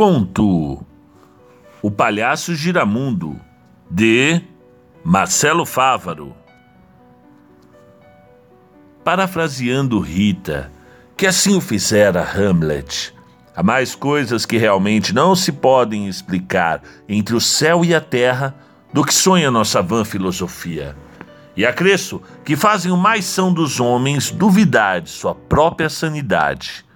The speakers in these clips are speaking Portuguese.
Conto O Palhaço Giramundo, de Marcelo Fávaro. Parafraseando Rita, que assim o fizera Hamlet, há mais coisas que realmente não se podem explicar entre o céu e a terra do que sonha nossa vã filosofia. E acresço que fazem o mais são dos homens duvidar de sua própria sanidade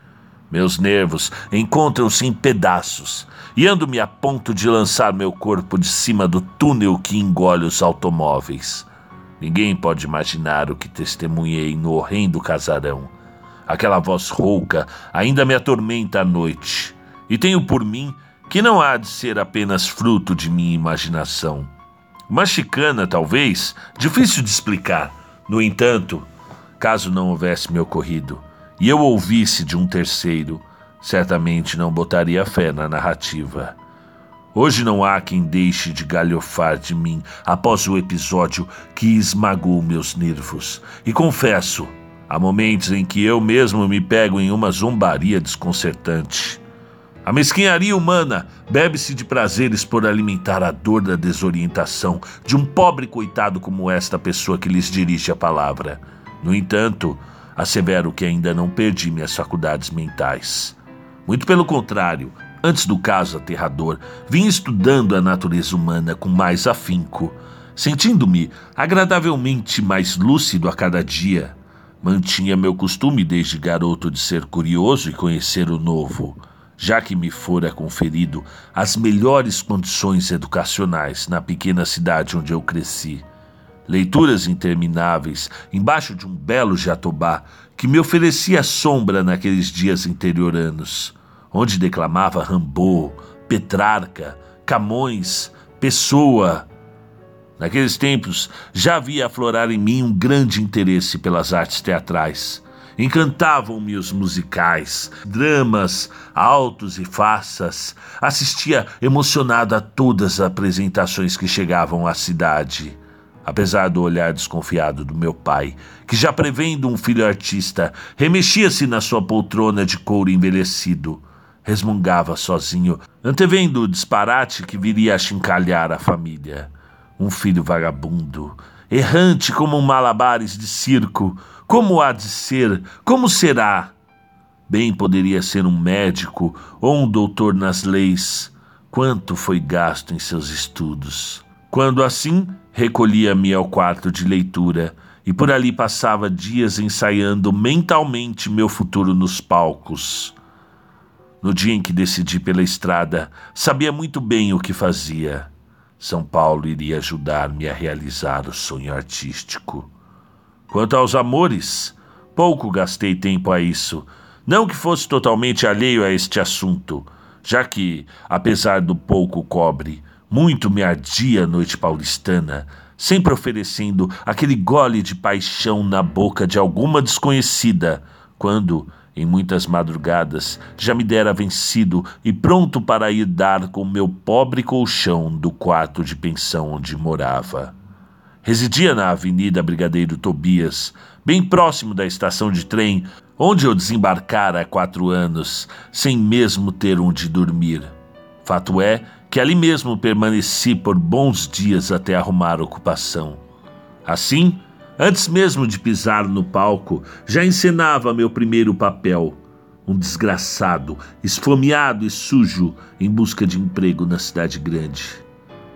meus nervos encontram-se em pedaços e ando-me a ponto de lançar meu corpo de cima do túnel que engole os automóveis. Ninguém pode imaginar o que testemunhei no horrendo casarão. Aquela voz rouca ainda me atormenta à noite, e tenho por mim que não há de ser apenas fruto de minha imaginação. Uma chicana, talvez, difícil de explicar. No entanto, caso não houvesse me ocorrido, e eu ouvisse de um terceiro, certamente não botaria fé na narrativa. Hoje não há quem deixe de galhofar de mim após o episódio que esmagou meus nervos. E confesso, há momentos em que eu mesmo me pego em uma zombaria desconcertante. A mesquinharia humana bebe-se de prazeres por alimentar a dor da desorientação de um pobre coitado como esta pessoa que lhes dirige a palavra. No entanto, Assevero que ainda não perdi minhas faculdades mentais. Muito pelo contrário, antes do caso aterrador, vim estudando a natureza humana com mais afinco, sentindo-me agradavelmente mais lúcido a cada dia. Mantinha meu costume desde garoto de ser curioso e conhecer o novo, já que me fora conferido as melhores condições educacionais na pequena cidade onde eu cresci leituras intermináveis embaixo de um belo jatobá que me oferecia sombra naqueles dias interioranos, onde declamava Rambaud, Petrarca, Camões, Pessoa. Naqueles tempos já havia aflorar em mim um grande interesse pelas artes teatrais. Encantavam-me os musicais, dramas, altos e faças. Assistia emocionado a todas as apresentações que chegavam à cidade. Apesar do olhar desconfiado do meu pai, que já prevendo um filho artista, remexia-se na sua poltrona de couro envelhecido. Resmungava sozinho, antevendo o disparate que viria a chincalhar a família. Um filho vagabundo, errante como um malabares de circo. Como há de ser? Como será? Bem poderia ser um médico ou um doutor nas leis. Quanto foi gasto em seus estudos? Quando assim recolhia-me ao quarto de leitura e por ali passava dias ensaiando mentalmente meu futuro nos palcos. No dia em que decidi pela estrada, sabia muito bem o que fazia. São Paulo iria ajudar-me a realizar o sonho artístico. Quanto aos amores, pouco gastei tempo a isso. Não que fosse totalmente alheio a este assunto, já que, apesar do pouco cobre, muito me ardia a noite paulistana, sempre oferecendo aquele gole de paixão na boca de alguma desconhecida, quando, em muitas madrugadas, já me dera vencido e pronto para ir dar com meu pobre colchão do quarto de pensão onde morava. Residia na Avenida Brigadeiro Tobias, bem próximo da estação de trem, onde eu desembarcara há quatro anos, sem mesmo ter onde dormir. Fato é que ali mesmo permaneci por bons dias até arrumar ocupação. Assim, antes mesmo de pisar no palco, já encenava meu primeiro papel, um desgraçado, esfomeado e sujo em busca de emprego na cidade grande.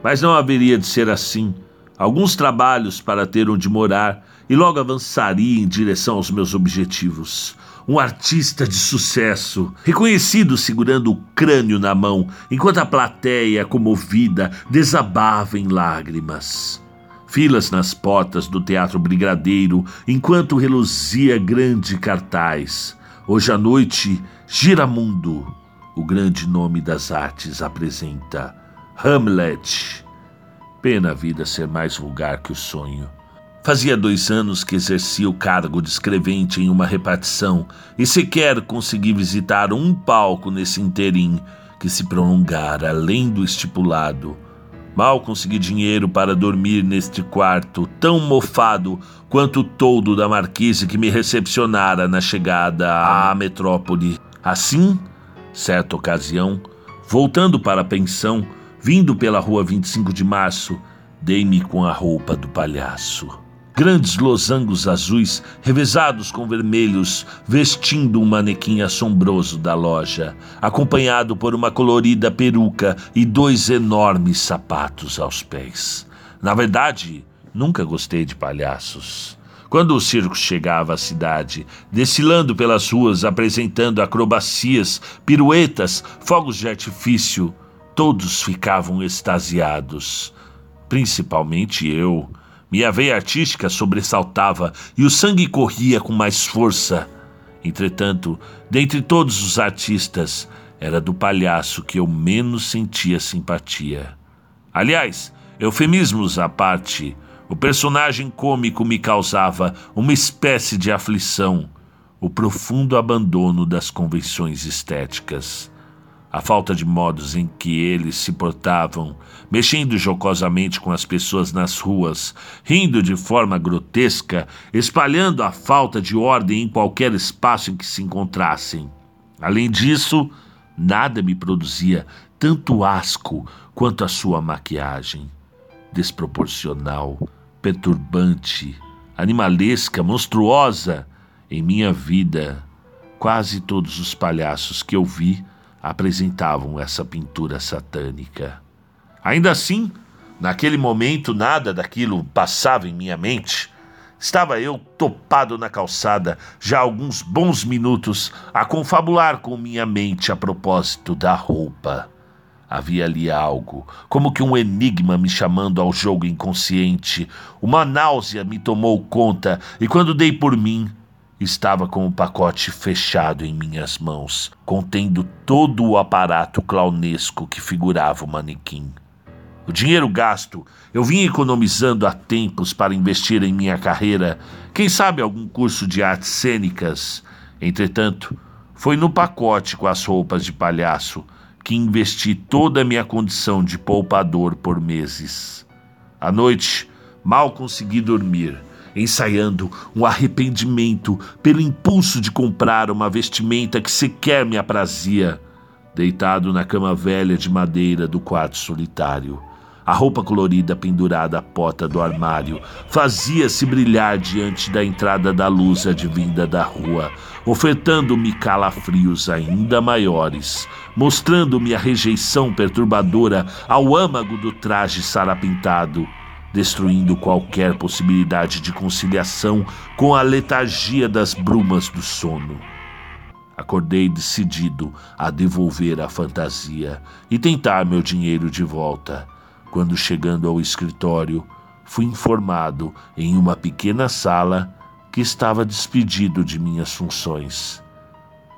Mas não haveria de ser assim. Alguns trabalhos para ter onde morar e logo avançaria em direção aos meus objetivos um artista de sucesso, reconhecido segurando o crânio na mão, enquanto a plateia, comovida, desabava em lágrimas. Filas nas portas do Teatro Brigadeiro, enquanto reluzia grande cartaz. Hoje à noite, Giramundo, o grande nome das artes, apresenta Hamlet. Pena a vida ser mais vulgar que o sonho. Fazia dois anos que exercia o cargo de escrevente em uma repartição e sequer consegui visitar um palco nesse interim que se prolongara além do estipulado. Mal consegui dinheiro para dormir neste quarto, tão mofado quanto o toldo da marquise que me recepcionara na chegada à metrópole. Assim, certa ocasião, Voltando para a pensão, vindo pela rua 25 de março, dei-me com a roupa do palhaço. Grandes losangos azuis, revezados com vermelhos, vestindo um manequim assombroso da loja, acompanhado por uma colorida peruca e dois enormes sapatos aos pés. Na verdade, nunca gostei de palhaços. Quando o circo chegava à cidade, desfilando pelas ruas, apresentando acrobacias, piruetas, fogos de artifício, todos ficavam extasiados. Principalmente eu minha veia artística sobressaltava e o sangue corria com mais força. Entretanto, dentre todos os artistas, era do palhaço que eu menos sentia simpatia. Aliás, eufemismos à parte, o personagem cômico me causava uma espécie de aflição, o profundo abandono das convenções estéticas a falta de modos em que eles se portavam, mexendo jocosamente com as pessoas nas ruas, rindo de forma grotesca, espalhando a falta de ordem em qualquer espaço em que se encontrassem. Além disso, nada me produzia tanto asco quanto a sua maquiagem. Desproporcional, perturbante, animalesca, monstruosa. Em minha vida, quase todos os palhaços que eu vi apresentavam essa pintura satânica. Ainda assim, naquele momento nada daquilo passava em minha mente. Estava eu topado na calçada já há alguns bons minutos a confabular com minha mente a propósito da roupa. Havia ali algo, como que um enigma me chamando ao jogo inconsciente. Uma náusea me tomou conta e quando dei por mim, estava com o pacote fechado em minhas mãos, contendo todo o aparato clownesco que figurava o manequim. O dinheiro gasto eu vim economizando há tempos para investir em minha carreira, quem sabe algum curso de artes cênicas. Entretanto, foi no pacote com as roupas de palhaço que investi toda a minha condição de poupador por meses. À noite, mal consegui dormir ensaiando um arrependimento pelo impulso de comprar uma vestimenta que sequer me aprazia, deitado na cama velha de madeira do quarto solitário. A roupa colorida pendurada à porta do armário fazia-se brilhar diante da entrada da luz advinda da rua, ofertando-me calafrios ainda maiores, mostrando-me a rejeição perturbadora ao âmago do traje sarapintado destruindo qualquer possibilidade de conciliação com a letargia das brumas do sono. Acordei decidido a devolver a fantasia e tentar meu dinheiro de volta. Quando chegando ao escritório, fui informado em uma pequena sala que estava despedido de minhas funções.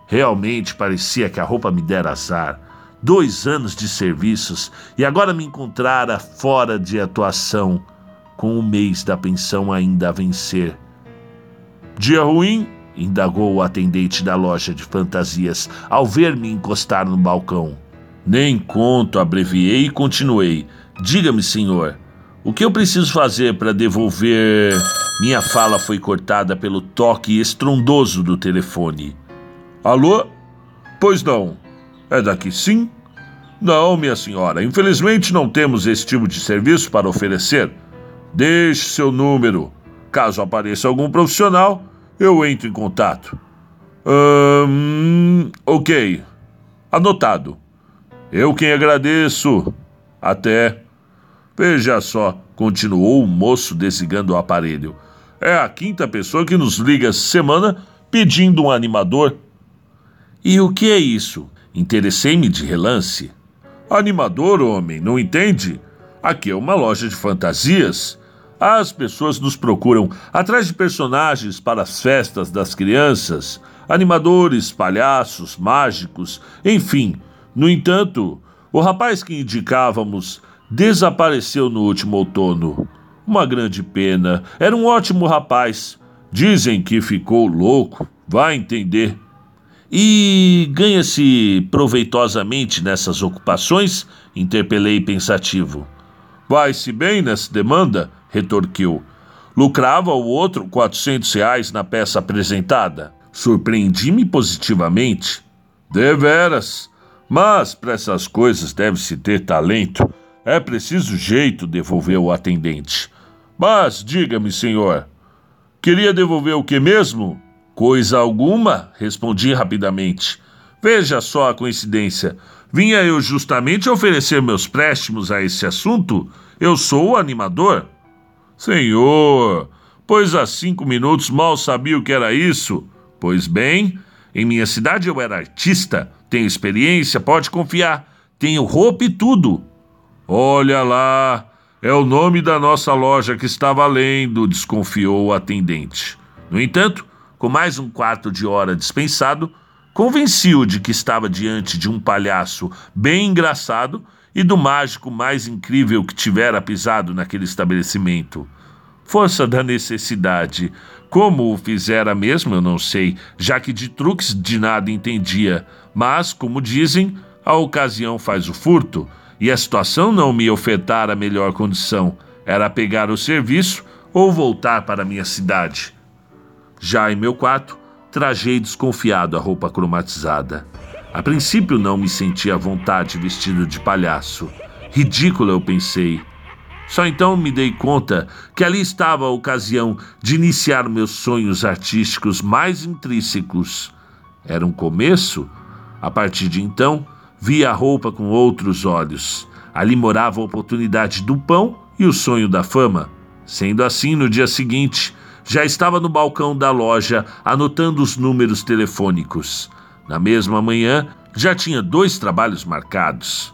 Realmente parecia que a roupa me dera azar dois anos de serviços e agora me encontrara fora de atuação, com o mês da pensão ainda a vencer. Dia ruim? indagou o atendente da loja de fantasias ao ver-me encostar no balcão. Nem conto, abreviei e continuei. Diga-me, senhor, o que eu preciso fazer para devolver. Minha fala foi cortada pelo toque estrondoso do telefone. Alô? Pois não. É daqui sim? Não, minha senhora, infelizmente não temos esse tipo de serviço para oferecer. Deixe seu número. Caso apareça algum profissional, eu entro em contato. Hum, ok. Anotado. Eu quem agradeço. Até. Veja só, continuou o moço desligando o aparelho. É a quinta pessoa que nos liga essa semana pedindo um animador. E o que é isso? Interessei-me de relance. Animador, homem, não entende? Aqui é uma loja de fantasias. As pessoas nos procuram atrás de personagens para as festas das crianças, animadores, palhaços, mágicos, enfim. No entanto, o rapaz que indicávamos desapareceu no último outono. Uma grande pena. Era um ótimo rapaz. Dizem que ficou louco. Vai entender. E ganha-se proveitosamente nessas ocupações? Interpelei pensativo. Vai-se bem nessa demanda? retorquiu. Lucrava o outro quatrocentos reais na peça apresentada. Surpreendi-me positivamente. Deveras. Mas para essas coisas deve-se ter talento. É preciso jeito, devolveu o atendente. Mas diga-me, senhor, queria devolver o que mesmo? Coisa alguma, respondi rapidamente. Veja só a coincidência. Vinha eu justamente oferecer meus préstimos a esse assunto. Eu sou o animador. Senhor, pois há cinco minutos mal sabia o que era isso. Pois bem, em minha cidade eu era artista, tenho experiência, pode confiar, tenho roupa e tudo. Olha lá, é o nome da nossa loja que está valendo, desconfiou o atendente. No entanto, com mais um quarto de hora dispensado, convenci-o de que estava diante de um palhaço bem engraçado e do mágico mais incrível que tivera pisado naquele estabelecimento. Força da necessidade, como o fizera mesmo, eu não sei, já que de truques de nada entendia. Mas, como dizem, a ocasião faz o furto, e a situação não me ofertara melhor condição. Era pegar o serviço ou voltar para minha cidade. Já em meu quarto, trajei desconfiado a roupa cromatizada. A princípio não me sentia à vontade vestido de palhaço. Ridículo, eu pensei. Só então me dei conta que ali estava a ocasião de iniciar meus sonhos artísticos mais intrínsecos. Era um começo? A partir de então, vi a roupa com outros olhos. Ali morava a oportunidade do pão e o sonho da fama. Sendo assim, no dia seguinte, já estava no balcão da loja anotando os números telefônicos. Na mesma manhã, já tinha dois trabalhos marcados.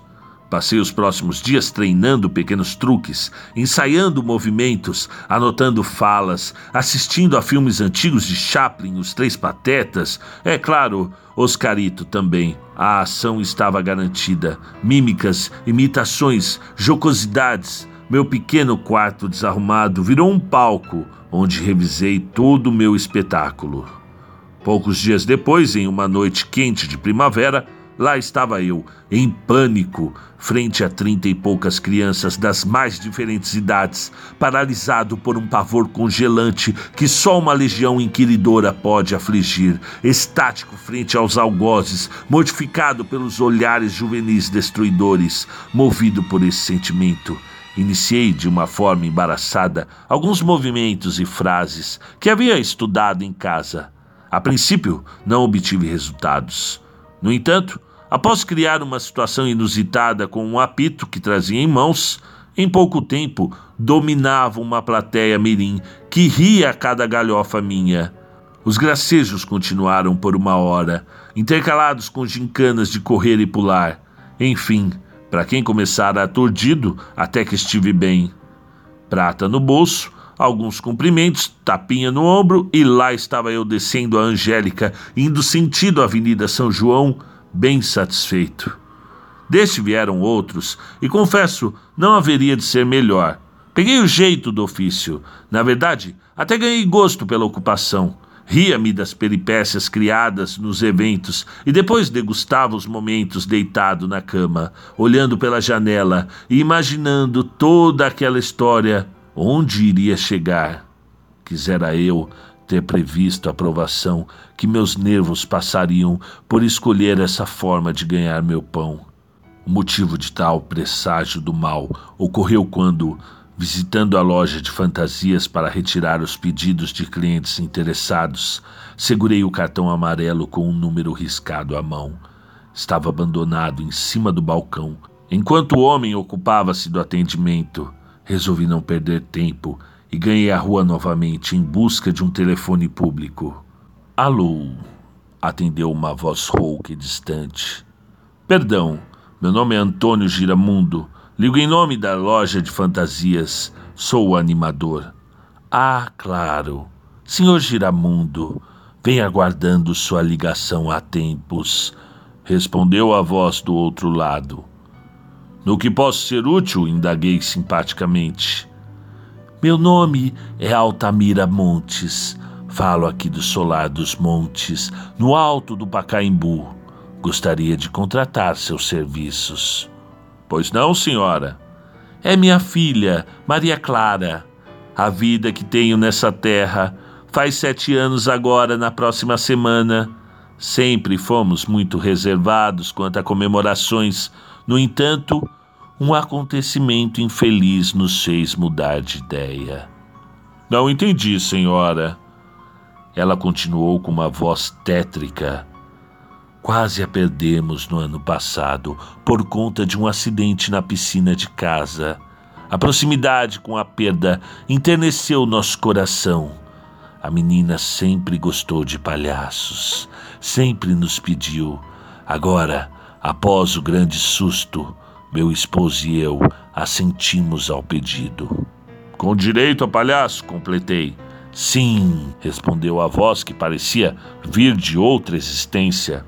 Passei os próximos dias treinando pequenos truques, ensaiando movimentos, anotando falas, assistindo a filmes antigos de Chaplin, Os Três Patetas, é claro, Oscarito também. A ação estava garantida. Mímicas, imitações, jocosidades. Meu pequeno quarto desarrumado virou um palco onde revisei todo o meu espetáculo. Poucos dias depois, em uma noite quente de primavera, Lá estava eu, em pânico, frente a trinta e poucas crianças das mais diferentes idades, paralisado por um pavor congelante que só uma legião inquiridora pode afligir, estático frente aos algozes, mortificado pelos olhares juvenis destruidores, movido por esse sentimento. Iniciei de uma forma embaraçada alguns movimentos e frases que havia estudado em casa. A princípio, não obtive resultados. No entanto, Após criar uma situação inusitada com um apito que trazia em mãos, em pouco tempo dominava uma plateia mirim que ria a cada galhofa minha. Os gracejos continuaram por uma hora, intercalados com gincanas de correr e pular. Enfim, para quem começara aturdido, até que estive bem. Prata no bolso, alguns cumprimentos, tapinha no ombro e lá estava eu descendo a Angélica, indo sentido a Avenida São João, bem satisfeito. Deste vieram outros, e confesso, não haveria de ser melhor. Peguei o jeito do ofício. Na verdade, até ganhei gosto pela ocupação. Ria-me das peripécias criadas nos eventos e depois degustava os momentos deitado na cama, olhando pela janela e imaginando toda aquela história onde iria chegar. Quisera eu ter previsto a provação que meus nervos passariam por escolher essa forma de ganhar meu pão. O motivo de tal presságio do mal ocorreu quando, visitando a loja de fantasias para retirar os pedidos de clientes interessados, segurei o cartão amarelo com um número riscado à mão. Estava abandonado em cima do balcão. Enquanto o homem ocupava-se do atendimento, resolvi não perder tempo e ganhei a rua novamente em busca de um telefone público. Alô? Atendeu uma voz rouca e distante. Perdão, meu nome é Antônio Giramundo. Ligo em nome da loja de fantasias. Sou o animador. Ah, claro. Senhor Giramundo, vem aguardando sua ligação há tempos. Respondeu a voz do outro lado. No que posso ser útil? indaguei simpaticamente. Meu nome é Altamira Montes. Falo aqui do solar dos montes, no alto do Pacaembu. Gostaria de contratar seus serviços. Pois não, senhora? É minha filha, Maria Clara. A vida que tenho nessa terra faz sete anos agora, na próxima semana. Sempre fomos muito reservados quanto a comemorações. No entanto, um acontecimento infeliz nos fez mudar de ideia. Não entendi, senhora. Ela continuou com uma voz tétrica. Quase a perdemos no ano passado por conta de um acidente na piscina de casa. A proximidade com a perda enterneceu nosso coração. A menina sempre gostou de palhaços, sempre nos pediu. Agora, após o grande susto, meu esposo e eu assentimos ao pedido. Com direito a palhaço, completei. Sim, respondeu a voz que parecia vir de outra existência.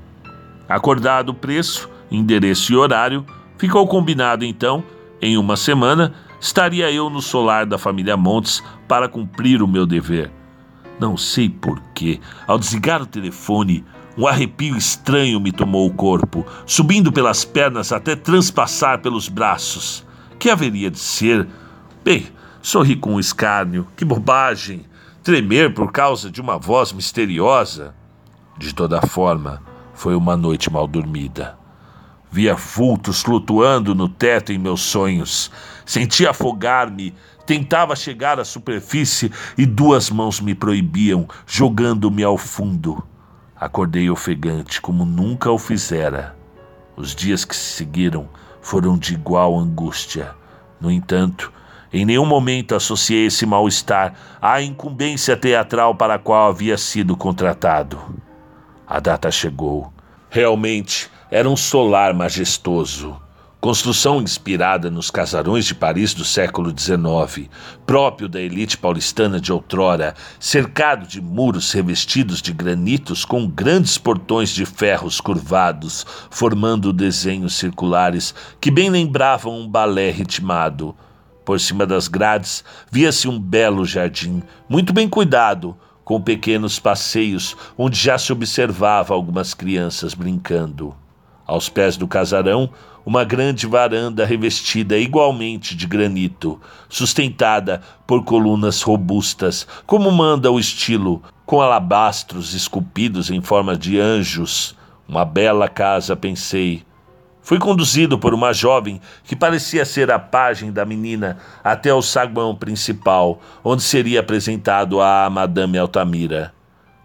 Acordado o preço, endereço e horário, ficou combinado então, em uma semana, estaria eu no solar da família Montes para cumprir o meu dever. Não sei porquê, ao desligar o telefone, um arrepio estranho me tomou o corpo, subindo pelas pernas até transpassar pelos braços. Que haveria de ser? Bem, sorri com um escárnio. Que bobagem! Tremer por causa de uma voz misteriosa. De toda forma, foi uma noite mal dormida. Via vultos flutuando no teto em meus sonhos. Sentia afogar-me Tentava chegar à superfície e duas mãos me proibiam, jogando-me ao fundo. Acordei ofegante como nunca o fizera. Os dias que se seguiram foram de igual angústia. No entanto, em nenhum momento associei esse mal-estar à incumbência teatral para a qual havia sido contratado. A data chegou. Realmente era um solar majestoso Construção inspirada nos casarões de Paris do século XIX, próprio da elite paulistana de outrora, cercado de muros revestidos de granitos com grandes portões de ferros curvados, formando desenhos circulares que bem lembravam um balé ritmado. Por cima das grades via-se um belo jardim, muito bem cuidado, com pequenos passeios onde já se observava algumas crianças brincando. Aos pés do casarão, uma grande varanda revestida igualmente de granito, sustentada por colunas robustas, como manda o estilo, com alabastros esculpidos em forma de anjos. Uma bela casa, pensei. Fui conduzido por uma jovem que parecia ser a pajem da menina até o saguão principal, onde seria apresentado a Madame Altamira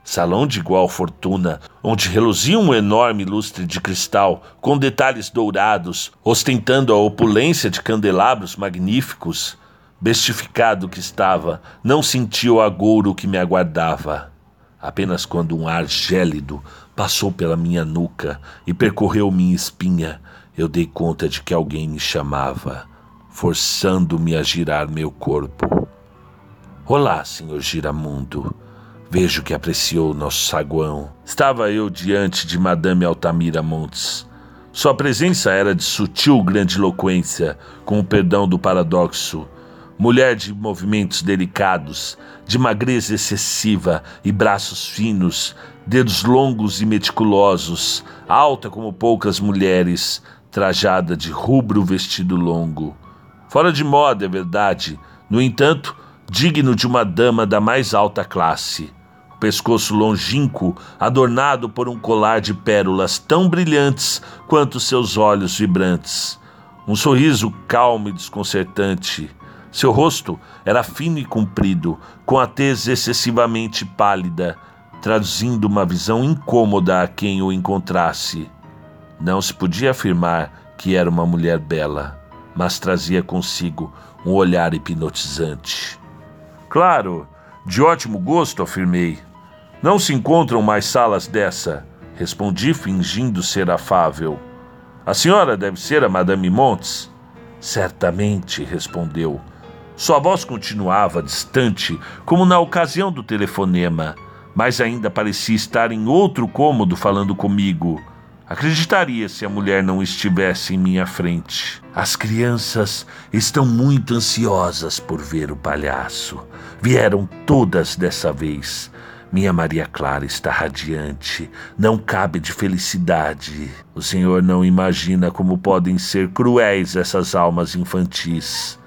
salão de igual fortuna, onde reluzia um enorme lustre de cristal com detalhes dourados, ostentando a opulência de candelabros magníficos. Bestificado que estava, não senti o agouro que me aguardava. Apenas quando um ar gélido passou pela minha nuca e percorreu minha espinha, eu dei conta de que alguém me chamava, forçando-me a girar meu corpo. Olá, senhor Giramundo. Vejo que apreciou nosso saguão. Estava eu diante de Madame Altamira Montes. Sua presença era de sutil grandiloquência, com o perdão do paradoxo. Mulher de movimentos delicados, de magreza excessiva e braços finos, dedos longos e meticulosos, alta como poucas mulheres, trajada de rubro vestido longo. Fora de moda, é verdade, no entanto, digno de uma dama da mais alta classe pescoço longínquo adornado por um colar de pérolas tão brilhantes quanto seus olhos vibrantes. Um sorriso calmo e desconcertante. Seu rosto era fino e comprido, com a tez excessivamente pálida, traduzindo uma visão incômoda a quem o encontrasse. Não se podia afirmar que era uma mulher bela, mas trazia consigo um olhar hipnotizante. Claro, de ótimo gosto, afirmei. Não se encontram mais salas dessa, respondi fingindo ser afável. A senhora deve ser a Madame Montes? Certamente, respondeu. Sua voz continuava distante, como na ocasião do telefonema, mas ainda parecia estar em outro cômodo falando comigo. Acreditaria se a mulher não estivesse em minha frente. As crianças estão muito ansiosas por ver o palhaço. Vieram todas dessa vez. Minha Maria Clara está radiante, não cabe de felicidade. O Senhor não imagina como podem ser cruéis essas almas infantis.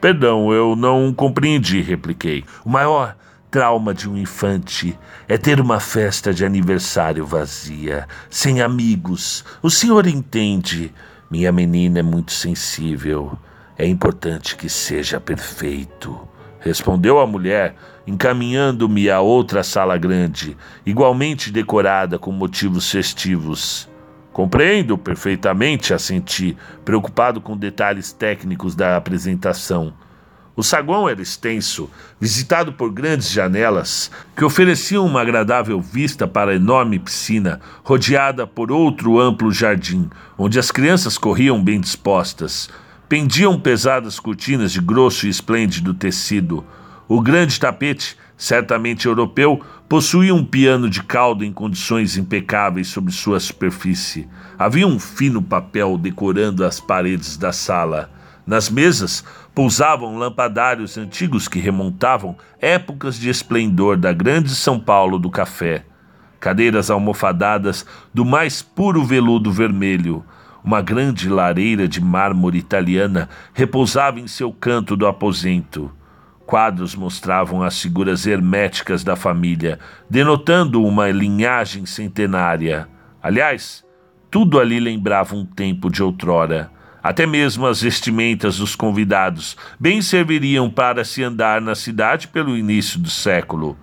Perdão, eu não compreendi, repliquei. O maior trauma de um infante é ter uma festa de aniversário vazia, sem amigos. O senhor entende? Minha menina é muito sensível. É importante que seja perfeito. Respondeu a mulher, encaminhando-me a outra sala grande, igualmente decorada com motivos festivos. Compreendo perfeitamente, assenti, preocupado com detalhes técnicos da apresentação. O saguão era extenso, visitado por grandes janelas que ofereciam uma agradável vista para a enorme piscina, rodeada por outro amplo jardim, onde as crianças corriam bem dispostas. Pendiam pesadas cortinas de grosso e esplêndido tecido. O grande tapete, certamente europeu, possuía um piano de caldo em condições impecáveis sobre sua superfície. Havia um fino papel decorando as paredes da sala. Nas mesas pousavam lampadários antigos que remontavam épocas de esplendor da grande São Paulo do café. Cadeiras almofadadas do mais puro veludo vermelho. Uma grande lareira de mármore italiana repousava em seu canto do aposento. Quadros mostravam as figuras herméticas da família, denotando uma linhagem centenária. Aliás, tudo ali lembrava um tempo de outrora. Até mesmo as vestimentas dos convidados bem serviriam para se andar na cidade pelo início do século.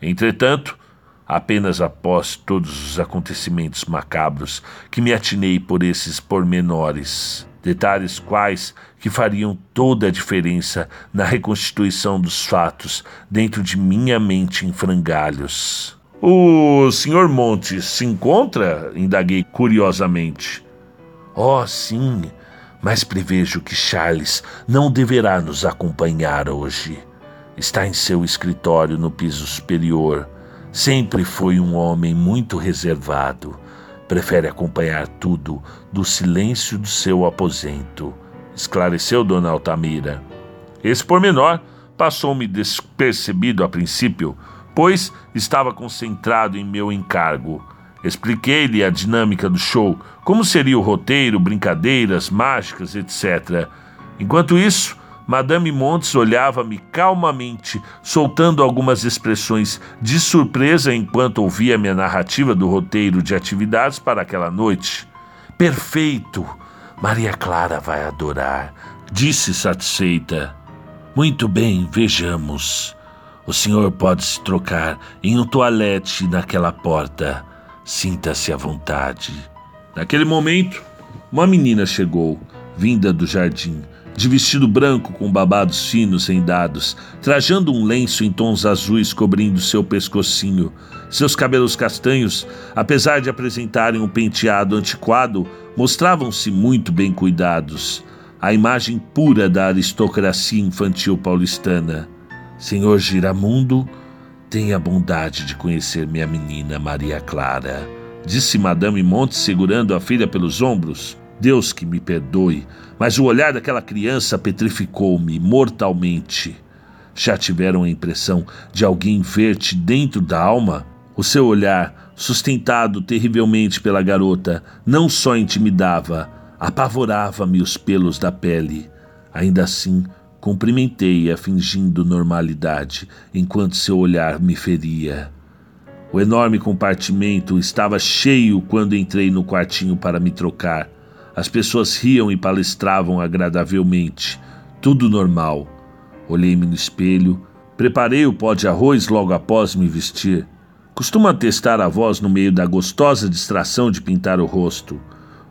Entretanto, apenas após todos os acontecimentos macabros que me atinei por esses pormenores, detalhes quais que fariam toda a diferença na reconstituição dos fatos dentro de minha mente em frangalhos. O Sr. Montes se encontra? indaguei curiosamente. Oh, sim, mas prevejo que Charles não deverá nos acompanhar hoje. Está em seu escritório no piso superior. Sempre foi um homem muito reservado. Prefere acompanhar tudo do silêncio do seu aposento, esclareceu Dona Altamira. Esse pormenor passou-me despercebido a princípio, pois estava concentrado em meu encargo. Expliquei-lhe a dinâmica do show, como seria o roteiro, brincadeiras, mágicas, etc. Enquanto isso, Madame Montes olhava-me calmamente, soltando algumas expressões de surpresa enquanto ouvia minha narrativa do roteiro de atividades para aquela noite. Perfeito! Maria Clara vai adorar, disse satisfeita. Muito bem, vejamos. O senhor pode se trocar em um toalete naquela porta. Sinta-se à vontade. Naquele momento, uma menina chegou, vinda do jardim, de vestido branco com babados finos rendados, trajando um lenço em tons azuis cobrindo seu pescocinho. Seus cabelos castanhos, apesar de apresentarem um penteado antiquado, mostravam-se muito bem cuidados. A imagem pura da aristocracia infantil paulistana. Senhor Giramundo, Tenha a bondade de conhecer minha menina Maria Clara, disse Madame Monte, segurando a filha pelos ombros. Deus que me perdoe, mas o olhar daquela criança petrificou-me mortalmente. Já tiveram a impressão de alguém ver-te dentro da alma? O seu olhar, sustentado terrivelmente pela garota, não só intimidava, apavorava-me os pelos da pele. Ainda assim, Cumprimentei-a fingindo normalidade, enquanto seu olhar me feria. O enorme compartimento estava cheio quando entrei no quartinho para me trocar. As pessoas riam e palestravam agradavelmente. Tudo normal. Olhei-me no espelho, preparei o pó de arroz logo após me vestir. Costuma testar a voz no meio da gostosa distração de pintar o rosto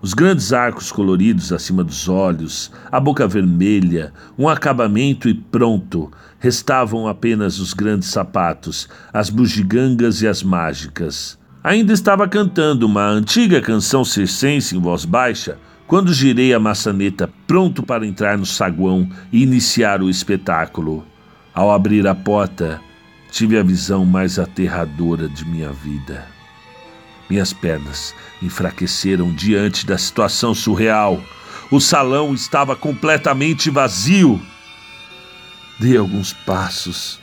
os grandes arcos coloridos acima dos olhos, a boca vermelha, um acabamento e pronto. Restavam apenas os grandes sapatos, as bugigangas e as mágicas. Ainda estava cantando uma antiga canção circense em voz baixa quando girei a maçaneta pronto para entrar no saguão e iniciar o espetáculo. Ao abrir a porta, tive a visão mais aterradora de minha vida. Minhas pernas enfraqueceram diante da situação surreal. O salão estava completamente vazio. Dei alguns passos,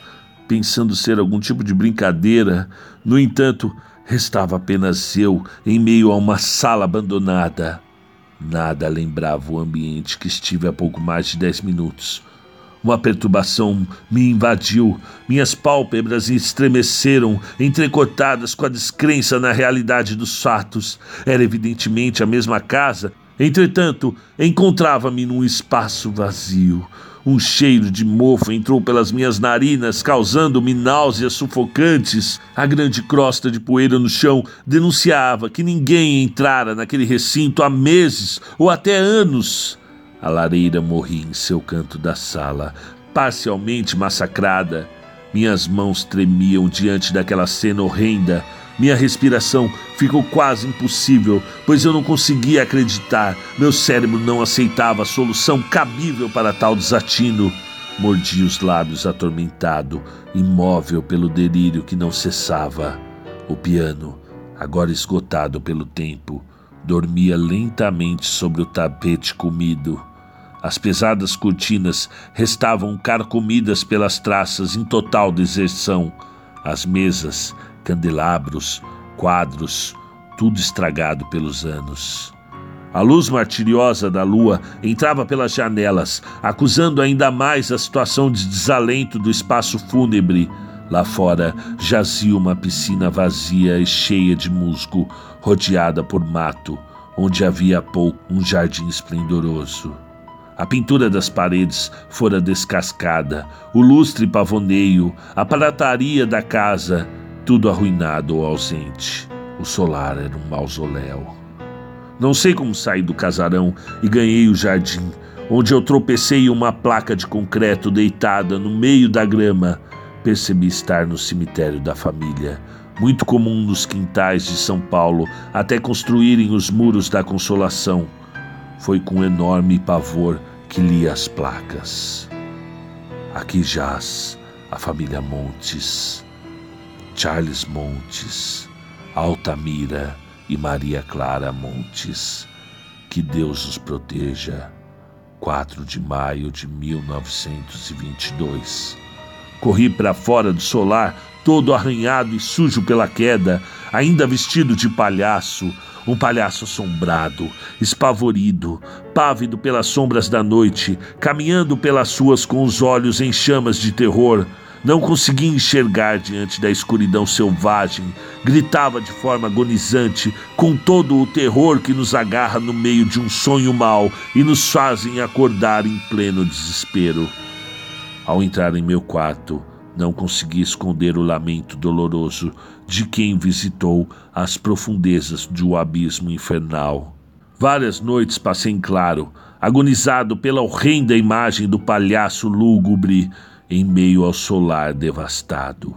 pensando ser algum tipo de brincadeira. No entanto, restava apenas eu em meio a uma sala abandonada. Nada lembrava o ambiente que estive há pouco mais de dez minutos. Uma perturbação me invadiu, minhas pálpebras estremeceram, entrecortadas com a descrença na realidade dos fatos. Era evidentemente a mesma casa, entretanto, encontrava-me num espaço vazio. Um cheiro de mofo entrou pelas minhas narinas, causando-me náuseas sufocantes. A grande crosta de poeira no chão denunciava que ninguém entrara naquele recinto há meses ou até anos. A lareira morria em seu canto da sala, parcialmente massacrada. Minhas mãos tremiam diante daquela cena horrenda. Minha respiração ficou quase impossível, pois eu não conseguia acreditar. Meu cérebro não aceitava a solução cabível para tal desatino. Mordi os lábios atormentado, imóvel pelo delírio que não cessava. O piano, agora esgotado pelo tempo, dormia lentamente sobre o tapete comido. As pesadas cortinas restavam carcomidas pelas traças em total deserção. As mesas, candelabros, quadros, tudo estragado pelos anos. A luz martiriosa da lua entrava pelas janelas, acusando ainda mais a situação de desalento do espaço fúnebre. Lá fora jazia uma piscina vazia e cheia de musgo, rodeada por mato, onde havia há pouco um jardim esplendoroso. A pintura das paredes fora descascada, o lustre pavoneio, a prataria da casa, tudo arruinado ou ausente. O solar era um mausoléu. Não sei como saí do casarão e ganhei o jardim, onde eu tropecei uma placa de concreto deitada no meio da grama. Percebi estar no cemitério da família, muito comum nos quintais de São Paulo, até construírem os muros da consolação. Foi com enorme pavor que li as placas. Aqui jaz a família Montes, Charles Montes, Altamira e Maria Clara Montes. Que Deus os proteja. 4 de maio de 1922. Corri para fora do solar, todo arranhado e sujo pela queda, ainda vestido de palhaço, um palhaço assombrado, espavorido, pávido pelas sombras da noite, caminhando pelas ruas com os olhos em chamas de terror. Não conseguia enxergar diante da escuridão selvagem, gritava de forma agonizante, com todo o terror que nos agarra no meio de um sonho mau e nos fazem acordar em pleno desespero. Ao entrar em meu quarto, não consegui esconder o lamento doloroso de quem visitou as profundezas de um abismo infernal. Várias noites passei em claro, agonizado pela horrenda imagem do palhaço lúgubre em meio ao solar devastado.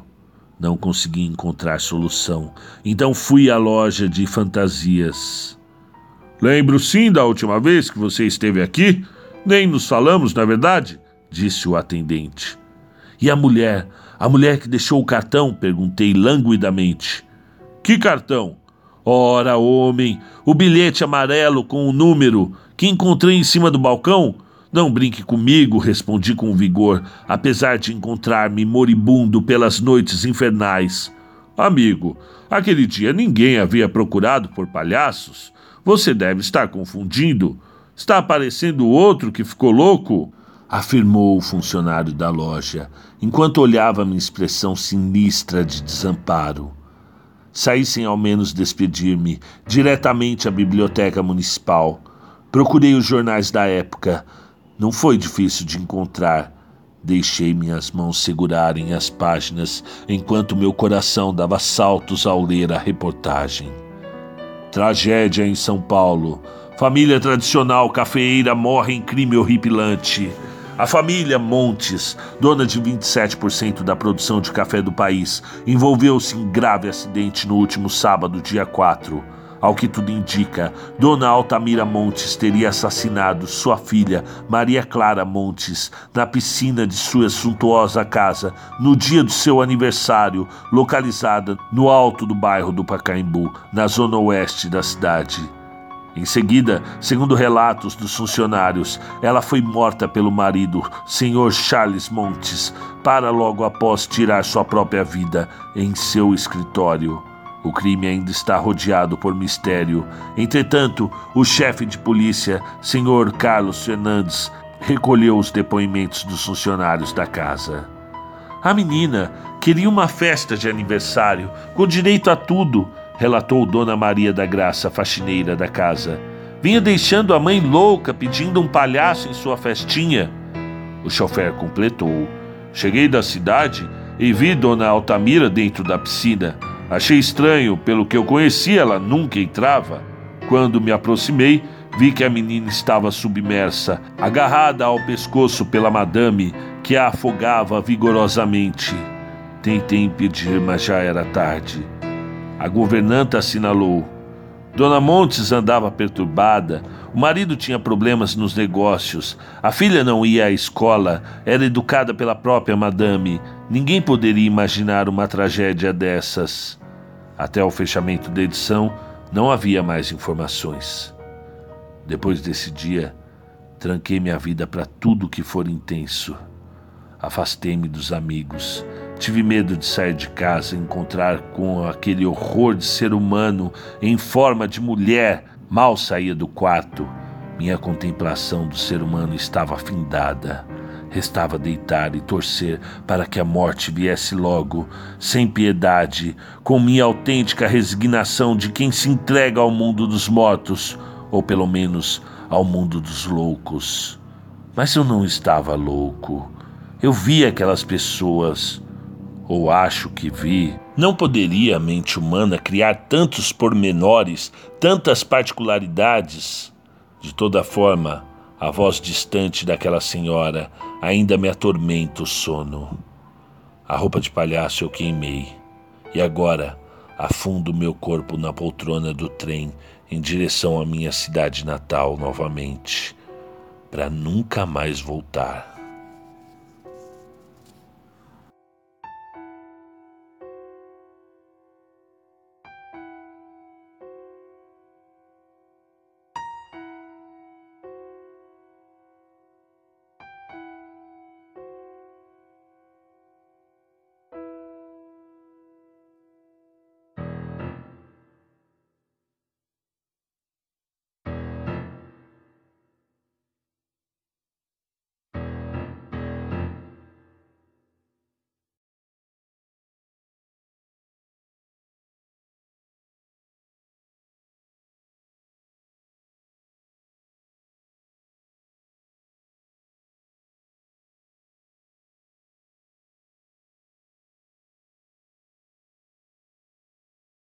Não consegui encontrar solução, então fui à loja de fantasias. Lembro sim da última vez que você esteve aqui. Nem nos falamos, na é verdade? Disse o atendente. E a mulher? A mulher que deixou o cartão? Perguntei languidamente. Que cartão? Ora, homem, o bilhete amarelo com o número que encontrei em cima do balcão? Não brinque comigo, respondi com vigor, apesar de encontrar-me moribundo pelas noites infernais. Amigo, aquele dia ninguém havia procurado por palhaços. Você deve estar confundindo. Está aparecendo outro que ficou louco? Afirmou o funcionário da loja, enquanto olhava minha expressão sinistra de desamparo. Saí sem ao menos despedir-me, diretamente à biblioteca municipal. Procurei os jornais da época. Não foi difícil de encontrar. Deixei minhas mãos segurarem as páginas enquanto meu coração dava saltos ao ler a reportagem. Tragédia em São Paulo. Família tradicional cafeeira morre em crime horripilante. A família Montes, dona de 27% da produção de café do país, envolveu-se em grave acidente no último sábado, dia 4. Ao que tudo indica, Dona Altamira Montes teria assassinado sua filha, Maria Clara Montes, na piscina de sua suntuosa casa, no dia do seu aniversário, localizada no alto do bairro do Pacaembu, na zona oeste da cidade. Em seguida, segundo relatos dos funcionários, ela foi morta pelo marido, Sr. Charles Montes, para logo após tirar sua própria vida em seu escritório. O crime ainda está rodeado por mistério. Entretanto, o chefe de polícia, Sr. Carlos Fernandes, recolheu os depoimentos dos funcionários da casa. A menina queria uma festa de aniversário, com direito a tudo, relatou Dona Maria da Graça, faxineira da casa. Vinha deixando a mãe louca pedindo um palhaço em sua festinha. O chofer completou. Cheguei da cidade e vi Dona Altamira dentro da piscina. Achei estranho, pelo que eu conhecia, ela nunca entrava. Quando me aproximei, vi que a menina estava submersa, agarrada ao pescoço pela madame, que a afogava vigorosamente. Tentei impedir, mas já era tarde. A governanta assinalou. Dona Montes andava perturbada. O marido tinha problemas nos negócios. A filha não ia à escola, era educada pela própria madame. Ninguém poderia imaginar uma tragédia dessas. Até o fechamento da edição, não havia mais informações. Depois desse dia, tranquei minha vida para tudo que for intenso. Afastei-me dos amigos. Tive medo de sair de casa e encontrar com aquele horror de ser humano em forma de mulher. Mal saía do quarto. Minha contemplação do ser humano estava afindada. Restava deitar e torcer para que a morte viesse logo, sem piedade, com minha autêntica resignação de quem se entrega ao mundo dos mortos, ou pelo menos ao mundo dos loucos. Mas eu não estava louco. Eu vi aquelas pessoas, ou acho que vi. Não poderia a mente humana criar tantos pormenores, tantas particularidades? De toda forma, a voz distante daquela senhora ainda me atormenta o sono. A roupa de palhaço eu queimei, e agora afundo meu corpo na poltrona do trem em direção à minha cidade natal novamente, para nunca mais voltar.